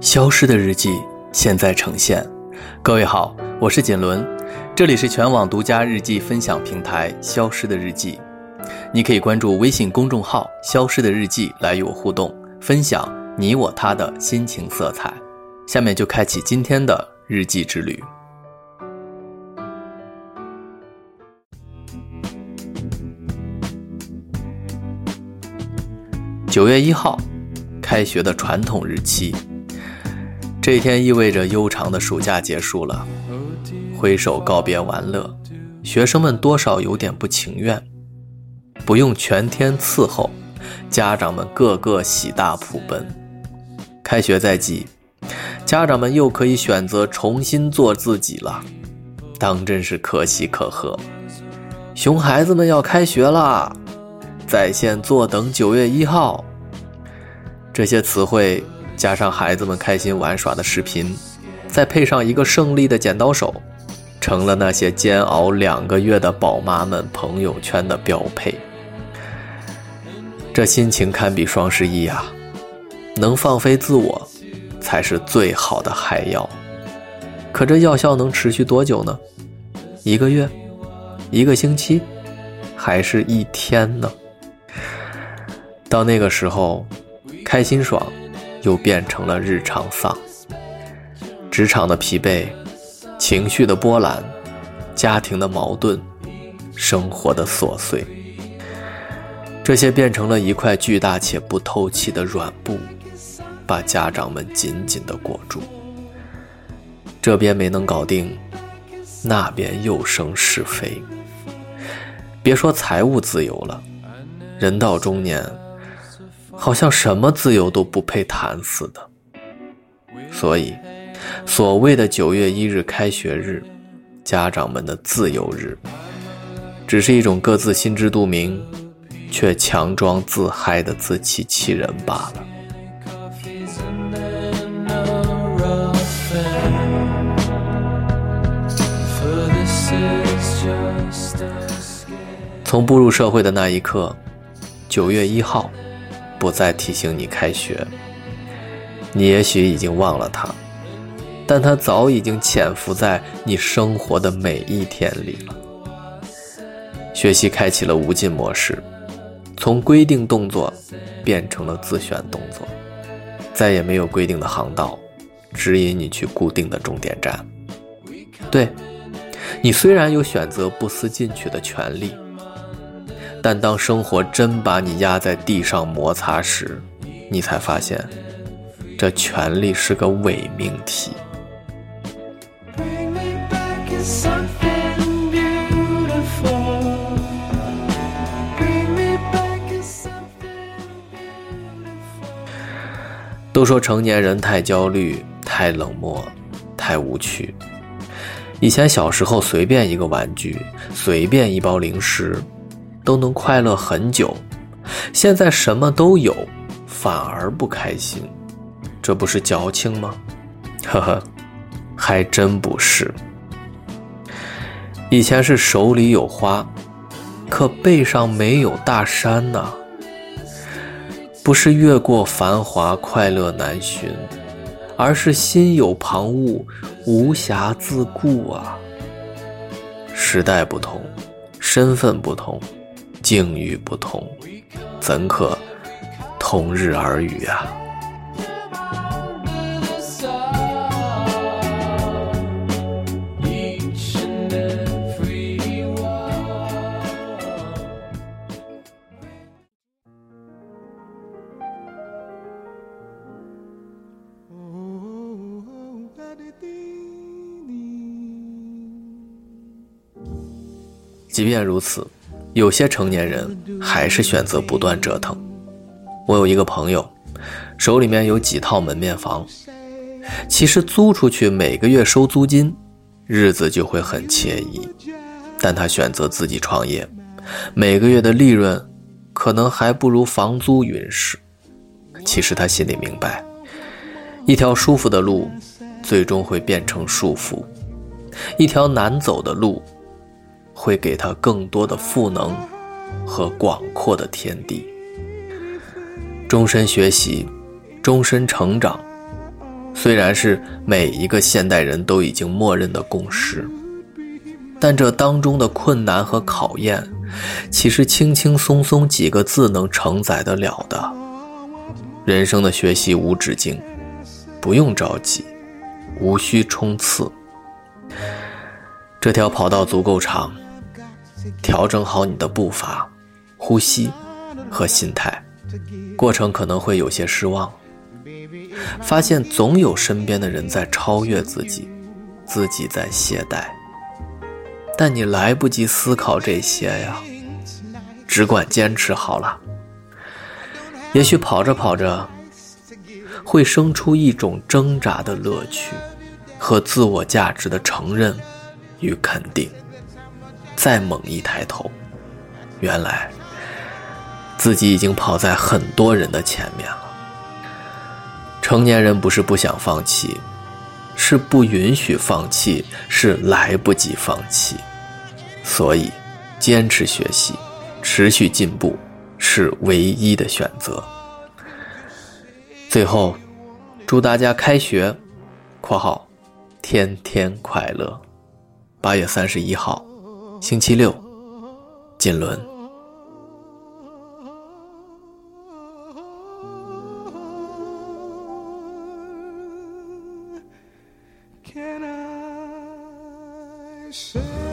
消失的日记现在呈现。各位好，我是锦纶，这里是全网独家日记分享平台《消失的日记》。你可以关注微信公众号“消失的日记”来与我互动，分享你我他的心情色彩。下面就开启今天的日记之旅。九月一号，开学的传统日期。这一天意味着悠长的暑假结束了，挥手告别玩乐，学生们多少有点不情愿。不用全天伺候，家长们个个喜大普奔。开学在即，家长们又可以选择重新做自己了，当真是可喜可贺。熊孩子们要开学啦，在线坐等九月一号。这些词汇。加上孩子们开心玩耍的视频，再配上一个胜利的剪刀手，成了那些煎熬两个月的宝妈们朋友圈的标配。这心情堪比双十一呀！能放飞自我，才是最好的嗨药。可这药效能持续多久呢？一个月？一个星期？还是一天呢？到那个时候，开心爽。又变成了日常丧，职场的疲惫，情绪的波澜，家庭的矛盾，生活的琐碎，这些变成了一块巨大且不透气的软布，把家长们紧紧地裹住。这边没能搞定，那边又生是非。别说财务自由了，人到中年。好像什么自由都不配谈似的，所以，所谓的九月一日开学日，家长们的自由日，只是一种各自心知肚明，却强装自嗨的自欺欺人罢了。从步入社会的那一刻，九月一号。不再提醒你开学，你也许已经忘了他，但他早已经潜伏在你生活的每一天里了。学习开启了无尽模式，从规定动作变成了自选动作，再也没有规定的航道，指引你去固定的终点站。对，你虽然有选择不思进取的权利。但当生活真把你压在地上摩擦时，你才发现，这权利是个伪命题。都说成年人太焦虑、太冷漠、太无趣。以前小时候随便一个玩具，随便一包零食。都能快乐很久，现在什么都有，反而不开心，这不是矫情吗？呵呵，还真不是。以前是手里有花，可背上没有大山呐。不是越过繁华快乐难寻，而是心有旁骛，无暇自顾啊。时代不同，身份不同。境遇不同，怎可同日而语啊？即便如此。有些成年人还是选择不断折腾。我有一个朋友，手里面有几套门面房，其实租出去每个月收租金，日子就会很惬意。但他选择自己创业，每个月的利润可能还不如房租匀实。其实他心里明白，一条舒服的路，最终会变成束缚；一条难走的路。会给他更多的赋能和广阔的天地。终身学习，终身成长，虽然是每一个现代人都已经默认的共识，但这当中的困难和考验，岂是轻轻松松几个字能承载得了的？人生的学习无止境，不用着急，无需冲刺。这条跑道足够长，调整好你的步伐、呼吸和心态，过程可能会有些失望。发现总有身边的人在超越自己，自己在懈怠，但你来不及思考这些呀，只管坚持好了。也许跑着跑着，会生出一种挣扎的乐趣，和自我价值的承认与肯定。再猛一抬头，原来自己已经跑在很多人的前面了。成年人不是不想放弃，是不允许放弃，是来不及放弃。所以，坚持学习，持续进步，是唯一的选择。最后，祝大家开学（括号天天快乐）。八月三十一号，星期六，锦纶。Can I say?